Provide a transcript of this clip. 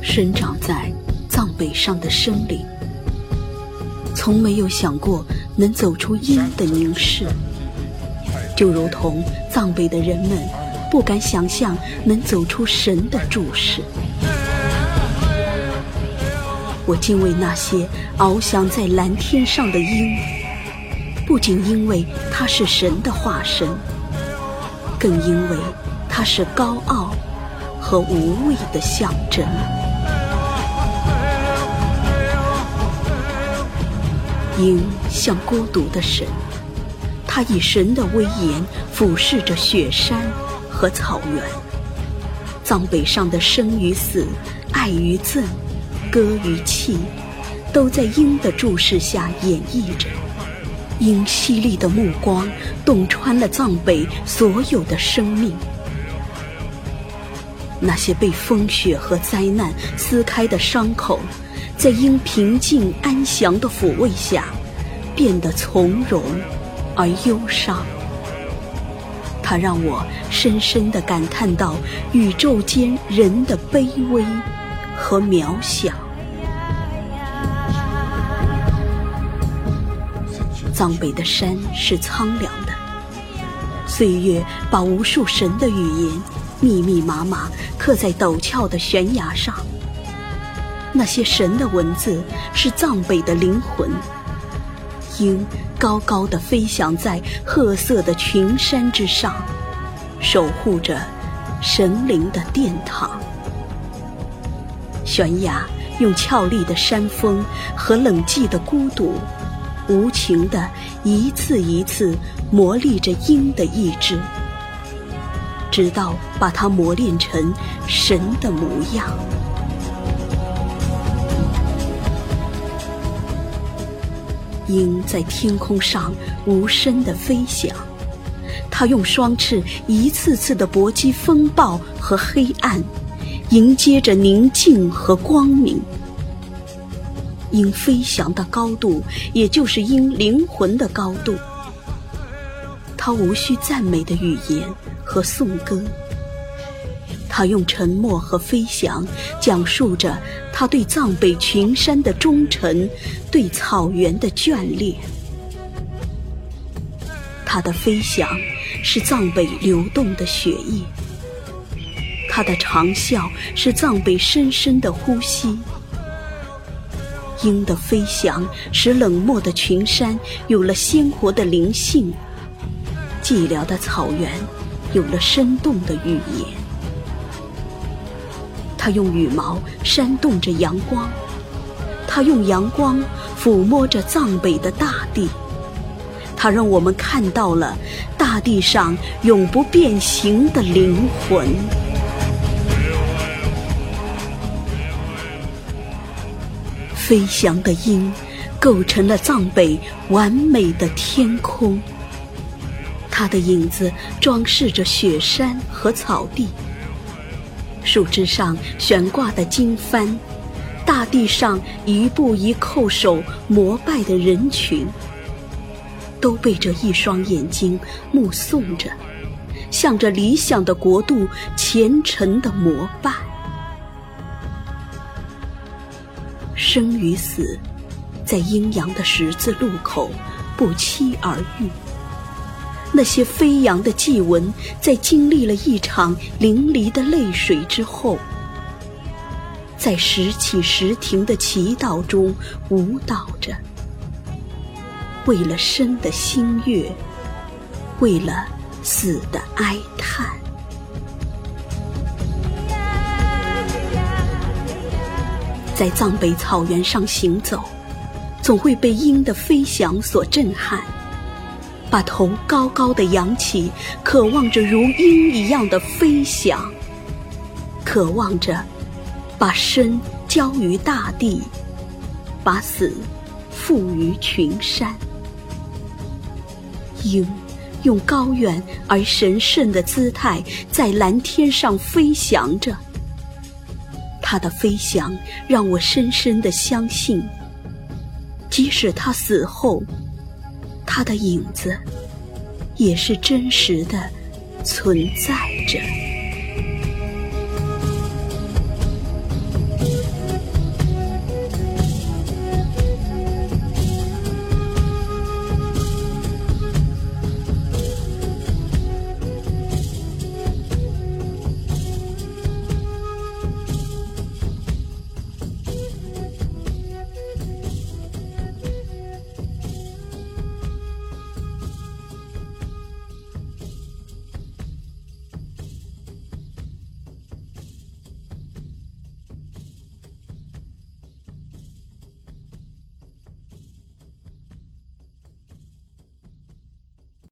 生长在藏北上的生灵从没有想过能走出阴的凝视。就如同藏北的人们不敢想象能走出神的注视。我敬畏那些翱翔在蓝天上的鹰，不仅因为它是神的化身，更因为它是高傲和无畏的象征。鹰像孤独的神，它以神的威严俯视着雪山和草原。藏北上的生与死、爱与憎、歌与泣，都在鹰的注视下演绎着。鹰犀利的目光洞穿了藏北所有的生命，那些被风雪和灾难撕开的伤口。在鹰平静安详的抚慰下，变得从容而忧伤。它让我深深地感叹到宇宙间人的卑微和渺小。藏北的山是苍凉的，岁月把无数神的语言密密麻麻刻在陡峭的悬崖上。那些神的文字是藏北的灵魂。鹰高高的飞翔在褐色的群山之上，守护着神灵的殿堂。悬崖用俏丽的山峰和冷寂的孤独，无情的一次一次磨砺着鹰的意志，直到把它磨练成神的模样。鹰在天空上无声地飞翔，它用双翅一次次地搏击风暴和黑暗，迎接着宁静和光明。鹰飞翔的高度，也就是鹰灵魂的高度。它无需赞美的语言和颂歌。他用沉默和飞翔，讲述着他对藏北群山的忠诚，对草原的眷恋。他的飞翔是藏北流动的血液，他的长啸是藏北深深的呼吸。鹰的飞翔使冷漠的群山有了鲜活的灵性，寂寥的草原有了生动的语言。它用羽毛扇动着阳光，它用阳光抚摸着藏北的大地，它让我们看到了大地上永不变形的灵魂。飞翔的鹰构成了藏北完美的天空，它的影子装饰着雪山和草地。树枝上悬挂的经幡，大地上一步一叩首膜拜的人群，都被这一双眼睛目送着，向着理想的国度虔诚的膜拜。生与死，在阴阳的十字路口不期而遇。那些飞扬的祭文，在经历了一场淋漓的泪水之后，在时起时停的祈祷中舞蹈着，为了生的心悦，为了死的哀叹。在藏北草原上行走，总会被鹰的飞翔所震撼。把头高高的扬起，渴望着如鹰一样的飞翔，渴望着把身交于大地，把死付于群山。鹰用高远而神圣的姿态在蓝天上飞翔着，他的飞翔让我深深的相信，即使他死后，他的影子也是真实的存在着。